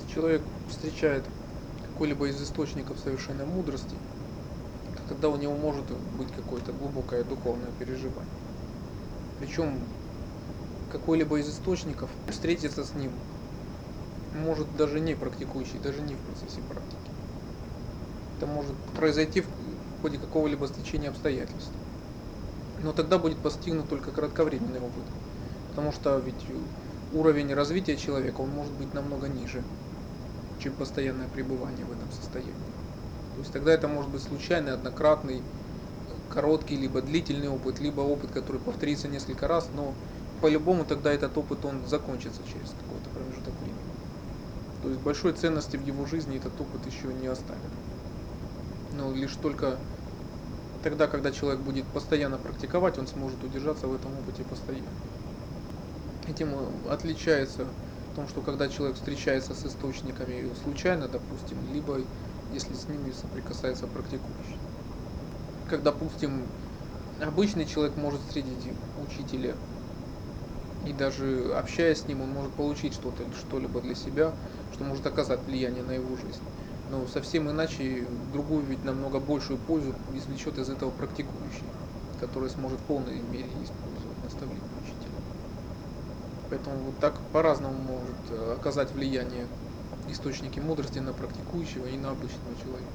Если человек встречает какой-либо из источников совершенной мудрости, то тогда у него может быть какое-то глубокое духовное переживание. Причем какой-либо из источников встретиться с ним может даже не практикующий, даже не в процессе практики. Это может произойти в ходе какого-либо стечения обстоятельств. Но тогда будет постигнут только кратковременный опыт. Потому что ведь уровень развития человека, он может быть намного ниже, чем постоянное пребывание в этом состоянии. То есть тогда это может быть случайный, однократный, короткий, либо длительный опыт, либо опыт, который повторится несколько раз, но по-любому тогда этот опыт он закончится через какой-то промежуток времени. То есть большой ценности в его жизни этот опыт еще не оставит. Но лишь только тогда, когда человек будет постоянно практиковать, он сможет удержаться в этом опыте постоянно. Этим отличается в том, что когда человек встречается с источниками случайно, допустим, либо если с ними соприкасается практикующий. Как, допустим, обычный человек может встретить учителя, и даже общаясь с ним, он может получить что-то, что-либо для себя, что может оказать влияние на его жизнь. Но совсем иначе другую ведь намного большую пользу извлечет из этого практикующий, который сможет в полной мере использовать наставление. Поэтому вот так по-разному может э, оказать влияние источники мудрости на практикующего и на обычного человека.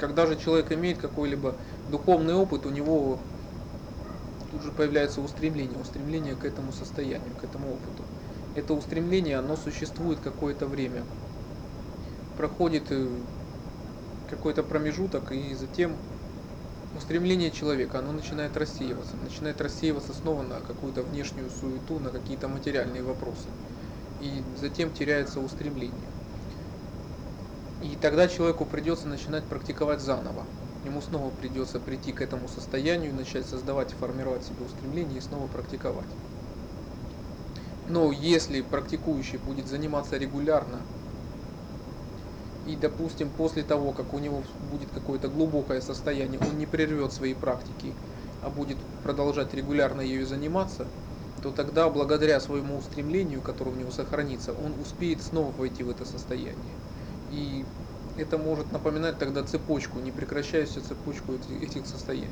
Когда же человек имеет какой-либо духовный опыт, у него тут же появляется устремление, устремление к этому состоянию, к этому опыту. Это устремление, оно существует какое-то время. Проходит э, какой-то промежуток, и затем устремление человека, оно начинает рассеиваться, начинает рассеиваться снова на какую-то внешнюю суету, на какие-то материальные вопросы. И затем теряется устремление. И тогда человеку придется начинать практиковать заново. Ему снова придется прийти к этому состоянию, начать создавать и формировать себе устремление и снова практиковать. Но если практикующий будет заниматься регулярно и, допустим, после того, как у него будет какое-то глубокое состояние, он не прервет свои практики, а будет продолжать регулярно ею заниматься, то тогда, благодаря своему устремлению, которое у него сохранится, он успеет снова войти в это состояние. И это может напоминать тогда цепочку, непрекращающуюся цепочку этих состояний.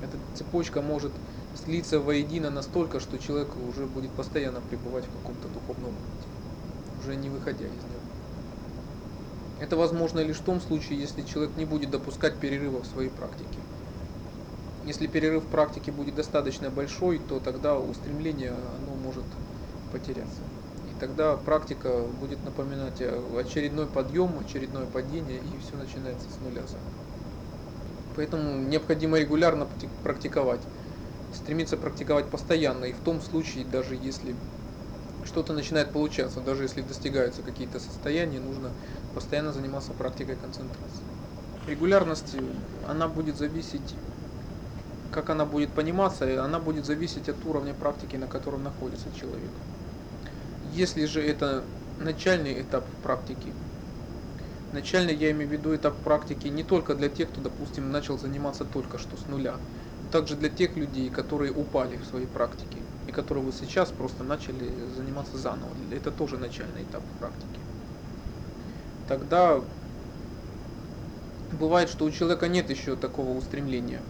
Эта цепочка может слиться воедино настолько, что человек уже будет постоянно пребывать в каком-то духовном опыте, уже не выходя из него. Это возможно лишь в том случае, если человек не будет допускать перерыва в своей практике. Если перерыв в практике будет достаточно большой, то тогда устремление оно может потеряться. И тогда практика будет напоминать очередной подъем, очередное падение, и все начинается с нуля Поэтому необходимо регулярно практиковать, стремиться практиковать постоянно, и в том случае, даже если что-то начинает получаться, даже если достигаются какие-то состояния, нужно постоянно заниматься практикой концентрации. Регулярность, она будет зависеть, как она будет пониматься, она будет зависеть от уровня практики, на котором находится человек. Если же это начальный этап практики, начальный я имею в виду этап практики не только для тех, кто, допустим, начал заниматься только что с нуля, также для тех людей, которые упали в своей практике и которые вы сейчас просто начали заниматься заново. Это тоже начальный этап практики. Тогда бывает, что у человека нет еще такого устремления,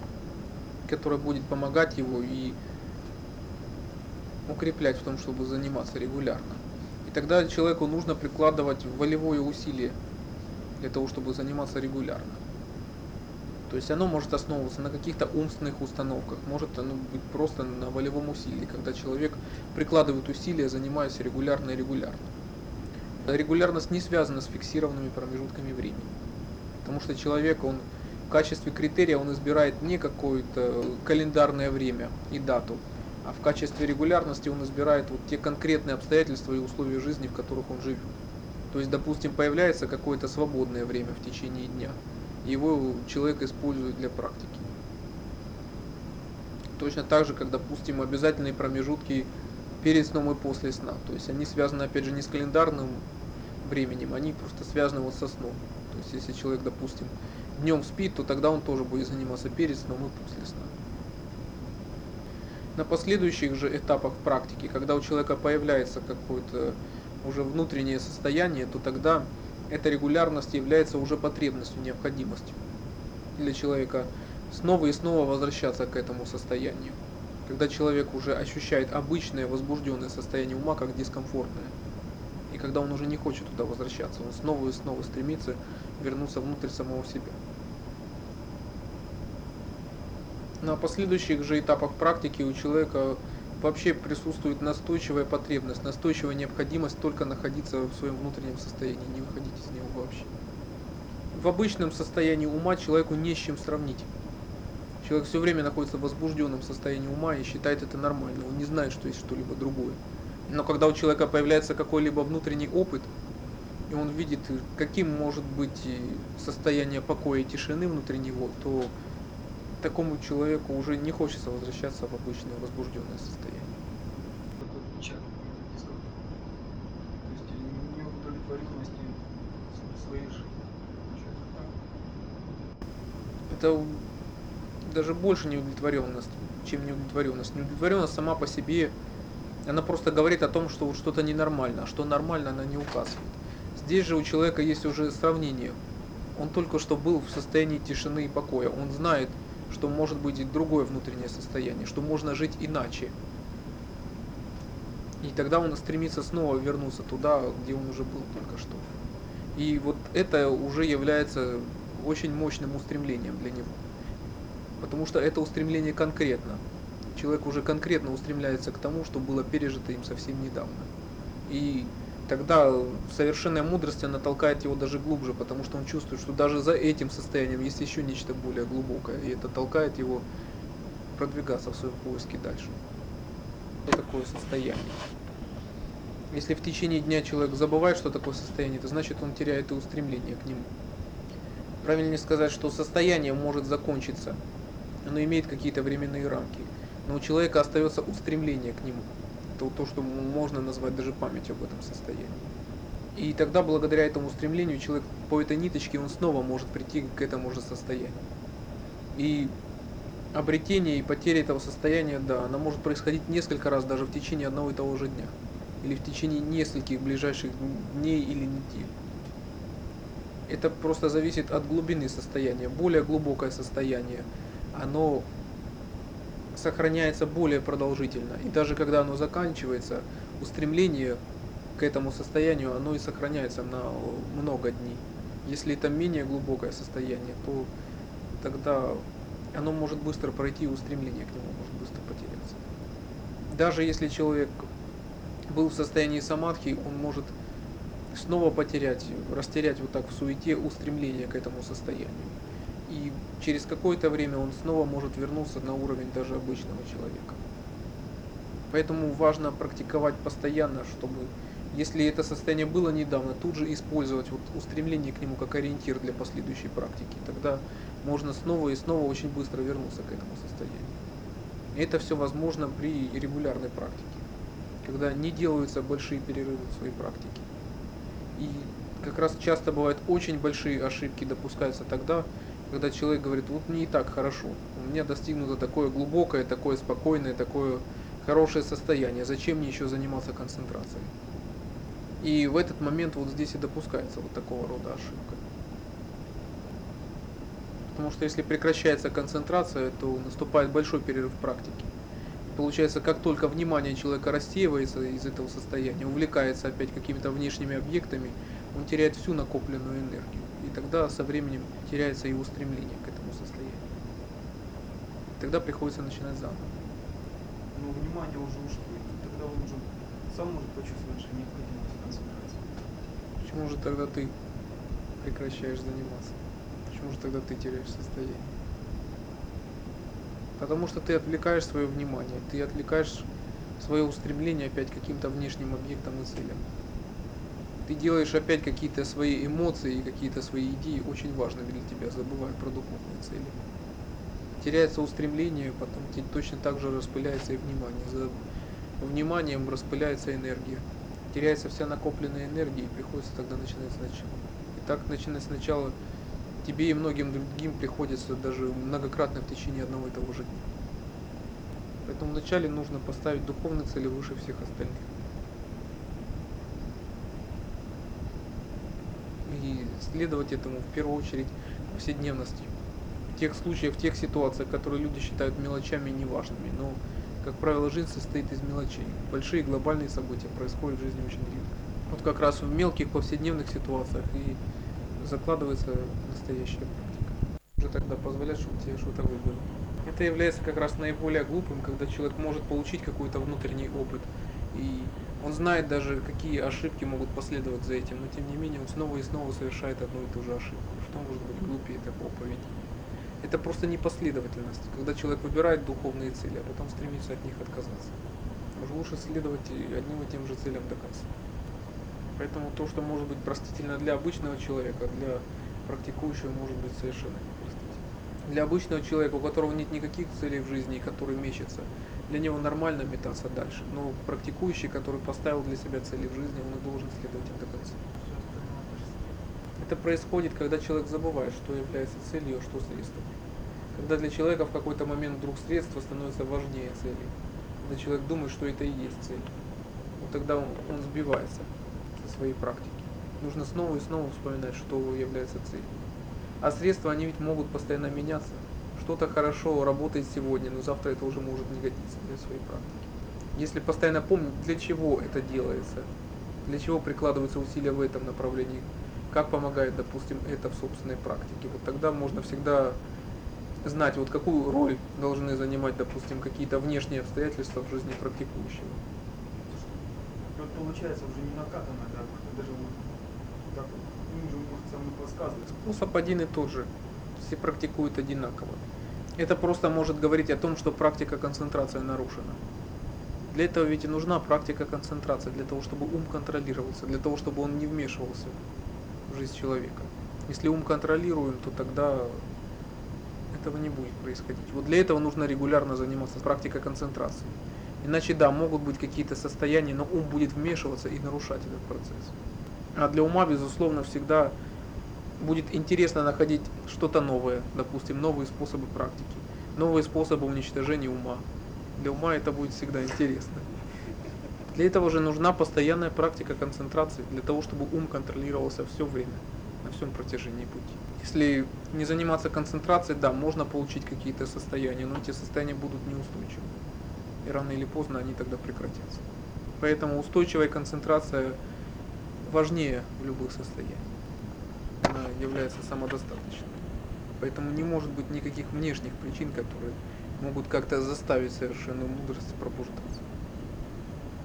которое будет помогать его и укреплять в том, чтобы заниматься регулярно. И тогда человеку нужно прикладывать волевое усилие для того, чтобы заниматься регулярно. То есть оно может основываться на каких-то умственных установках, может оно быть просто на волевом усилии, когда человек прикладывает усилия, занимаясь регулярно и регулярно. Регулярность не связана с фиксированными промежутками времени. Потому что человек, он в качестве критерия он избирает не какое-то календарное время и дату, а в качестве регулярности он избирает вот те конкретные обстоятельства и условия жизни, в которых он живет. То есть, допустим, появляется какое-то свободное время в течение дня – его человек использует для практики. Точно так же, как, допустим, обязательные промежутки перед сном и после сна. То есть они связаны, опять же, не с календарным временем, они просто связаны вот со сном. То есть если человек, допустим, днем спит, то тогда он тоже будет заниматься перед сном и после сна. На последующих же этапах практики, когда у человека появляется какое-то уже внутреннее состояние, то тогда эта регулярность является уже потребностью, необходимостью для человека снова и снова возвращаться к этому состоянию. Когда человек уже ощущает обычное возбужденное состояние ума как дискомфортное. И когда он уже не хочет туда возвращаться, он снова и снова стремится вернуться внутрь самого себя. На последующих же этапах практики у человека вообще присутствует настойчивая потребность, настойчивая необходимость только находиться в своем внутреннем состоянии, не выходить из него вообще. В обычном состоянии ума человеку не с чем сравнить. Человек все время находится в возбужденном состоянии ума и считает это нормально, он не знает, что есть что-либо другое. Но когда у человека появляется какой-либо внутренний опыт, и он видит, каким может быть состояние покоя и тишины внутри него, то такому человеку уже не хочется возвращаться в обычное возбужденное состояние. Так. Это даже больше неудовлетворенность, чем неудовлетворенность. Неудовлетворенность сама по себе, она просто говорит о том, что что-то ненормально, а что нормально она не указывает. Здесь же у человека есть уже сравнение. Он только что был в состоянии тишины и покоя. Он знает, что может быть и другое внутреннее состояние, что можно жить иначе. И тогда он стремится снова вернуться туда, где он уже был только что. И вот это уже является очень мощным устремлением для него. Потому что это устремление конкретно. Человек уже конкретно устремляется к тому, что было пережито им совсем недавно. И тогда совершенная мудрость, она толкает его даже глубже, потому что он чувствует, что даже за этим состоянием есть еще нечто более глубокое, и это толкает его продвигаться в своем поиске дальше. Что такое состояние? Если в течение дня человек забывает, что такое состояние, то значит он теряет и устремление к нему. Правильнее сказать, что состояние может закончиться, оно имеет какие-то временные рамки, но у человека остается устремление к нему то, то, что можно назвать даже памятью об этом состоянии. И тогда, благодаря этому стремлению, человек по этой ниточке, он снова может прийти к этому же состоянию. И обретение и потеря этого состояния, да, она может происходить несколько раз даже в течение одного и того же дня. Или в течение нескольких ближайших дней или недель. Это просто зависит от глубины состояния. Более глубокое состояние, оно сохраняется более продолжительно. И даже когда оно заканчивается, устремление к этому состоянию, оно и сохраняется на много дней. Если это менее глубокое состояние, то тогда оно может быстро пройти, и устремление к нему может быстро потеряться. Даже если человек был в состоянии самадхи, он может снова потерять, растерять вот так в суете устремление к этому состоянию и через какое-то время он снова может вернуться на уровень даже обычного человека. Поэтому важно практиковать постоянно, чтобы, если это состояние было недавно, тут же использовать вот устремление к нему как ориентир для последующей практики. Тогда можно снова и снова очень быстро вернуться к этому состоянию. И это все возможно при регулярной практике, когда не делаются большие перерывы в своей практике. И как раз часто бывают очень большие ошибки допускаются тогда, когда человек говорит, вот мне и так хорошо, у меня достигнуто такое глубокое, такое спокойное, такое хорошее состояние, зачем мне еще заниматься концентрацией? И в этот момент вот здесь и допускается вот такого рода ошибка. Потому что если прекращается концентрация, то наступает большой перерыв в практике. получается, как только внимание человека рассеивается из этого состояния, увлекается опять какими-то внешними объектами, он теряет всю накопленную энергию и тогда со временем теряется и устремление к этому состоянию. И тогда приходится начинать заново. Но внимание уже ушло, и тогда он уже сам может почувствовать, что необходимость концентрации. Почему же тогда ты прекращаешь заниматься? Почему же тогда ты теряешь состояние? Потому что ты отвлекаешь свое внимание, ты отвлекаешь свое устремление опять каким-то внешним объектом и целям ты делаешь опять какие-то свои эмоции и какие-то свои идеи очень важными для тебя, забывая про духовные цели. Теряется устремление, потом точно так же распыляется и внимание. За вниманием распыляется энергия. Теряется вся накопленная энергия и приходится тогда начинать сначала. И так начинать сначала тебе и многим другим приходится даже многократно в течение одного и того же дня. Поэтому вначале нужно поставить духовные цели выше всех остальных. Следовать этому в первую очередь повседневности. Тех случаях, в тех ситуациях, которые люди считают мелочами неважными. Но, как правило, жизнь состоит из мелочей. Большие глобальные события происходят в жизни очень редко. Вот как раз в мелких повседневных ситуациях и закладывается настоящая практика. Уже тогда позволять, чтобы тебе что-то выбило. Это является как раз наиболее глупым, когда человек может получить какой-то внутренний опыт. И он знает даже, какие ошибки могут последовать за этим, но тем не менее он снова и снова совершает одну и ту же ошибку. Что может быть глупее такого поведения? Это просто непоследовательность, когда человек выбирает духовные цели, а потом стремится от них отказаться. Уж лучше следовать одним и тем же целям до конца. Поэтому то, что может быть простительно для обычного человека, для практикующего может быть совершенно непростительно. Для обычного человека, у которого нет никаких целей в жизни, и который мечется, для него нормально метаться дальше. Но практикующий, который поставил для себя цели в жизни, он и должен следовать им до конца. Это происходит, когда человек забывает, что является целью, а что средством. Когда для человека в какой-то момент вдруг средство становится важнее цели. Когда человек думает, что это и есть цель. Вот тогда он, он сбивается со своей практики. Нужно снова и снова вспоминать, что является целью. А средства, они ведь могут постоянно меняться. Что-то хорошо работает сегодня, но завтра это уже может не годиться для своей практики. Если постоянно помнить, для чего это делается, для чего прикладываются усилия в этом направлении, как помогает, допустим, это в собственной практике. Вот тогда можно всегда знать, вот какую роль должны занимать, допустим, какие-то внешние обстоятельства в жизни практикующего. Вот получается уже не накатано, да, даже вот так вот, им же может подсказывать. Способ один и тот же. Все практикуют одинаково. Это просто может говорить о том, что практика концентрации нарушена. Для этого ведь и нужна практика концентрации, для того, чтобы ум контролировался, для того, чтобы он не вмешивался в жизнь человека. Если ум контролируем, то тогда этого не будет происходить. Вот для этого нужно регулярно заниматься практикой концентрации. Иначе, да, могут быть какие-то состояния, но ум будет вмешиваться и нарушать этот процесс. А для ума, безусловно, всегда будет интересно находить что-то новое, допустим, новые способы практики, новые способы уничтожения ума. Для ума это будет всегда интересно. Для этого же нужна постоянная практика концентрации, для того, чтобы ум контролировался все время, на всем протяжении пути. Если не заниматься концентрацией, да, можно получить какие-то состояния, но эти состояния будут неустойчивы. И рано или поздно они тогда прекратятся. Поэтому устойчивая концентрация важнее в любых состояниях. Является самодостаточной. Поэтому не может быть никаких внешних причин, которые могут как-то заставить совершенную мудрость пробуждаться.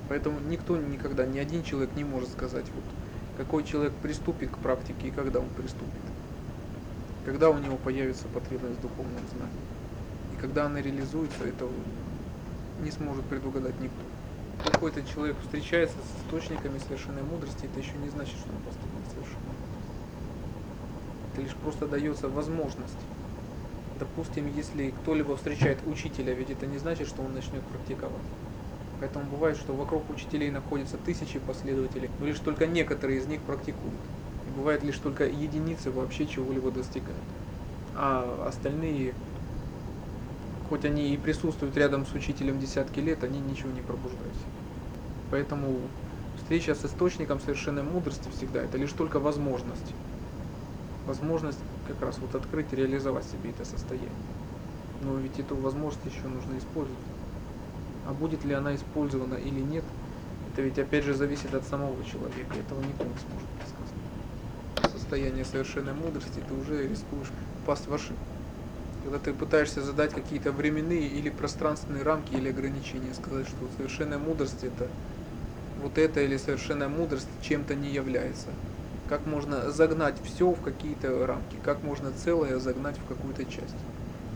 Поэтому никто никогда, ни один человек не может сказать, вот, какой человек приступит к практике и когда он приступит. Когда у него появится потребность в духовном знании. И когда она реализуется, это не сможет предугадать никто. Какой-то человек встречается с источниками совершенной мудрости, это еще не значит, что он мудрость. Это лишь просто дается возможность. Допустим, если кто-либо встречает учителя, ведь это не значит, что он начнет практиковать. Поэтому бывает, что вокруг учителей находятся тысячи последователей, но лишь только некоторые из них практикуют. И бывает лишь только единицы вообще чего-либо достигают. А остальные, хоть они и присутствуют рядом с учителем десятки лет, они ничего не пробуждают. Поэтому встреча с источником совершенной мудрости всегда это лишь только возможность. Возможность как раз вот открыть реализовать себе это состояние. Но ведь эту возможность еще нужно использовать. А будет ли она использована или нет, это ведь опять же зависит от самого человека. Этого никто не сможет предсказать. Состояние совершенной мудрости ты уже рискуешь попасть в ошибку. Когда ты пытаешься задать какие-то временные или пространственные рамки или ограничения, сказать, что совершенная мудрость это вот это или совершенная мудрость чем-то не является. Как можно загнать все в какие-то рамки, как можно целое загнать в какую-то часть.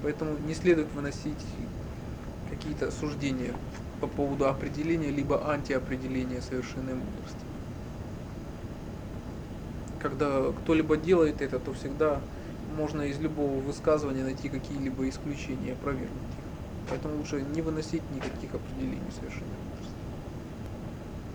Поэтому не следует выносить какие-то суждения по поводу определения либо антиопределения совершенной мудрости. Когда кто-либо делает это, то всегда можно из любого высказывания найти какие-либо исключения, опровергнуть их. Поэтому лучше не выносить никаких определений совершенной мудрости.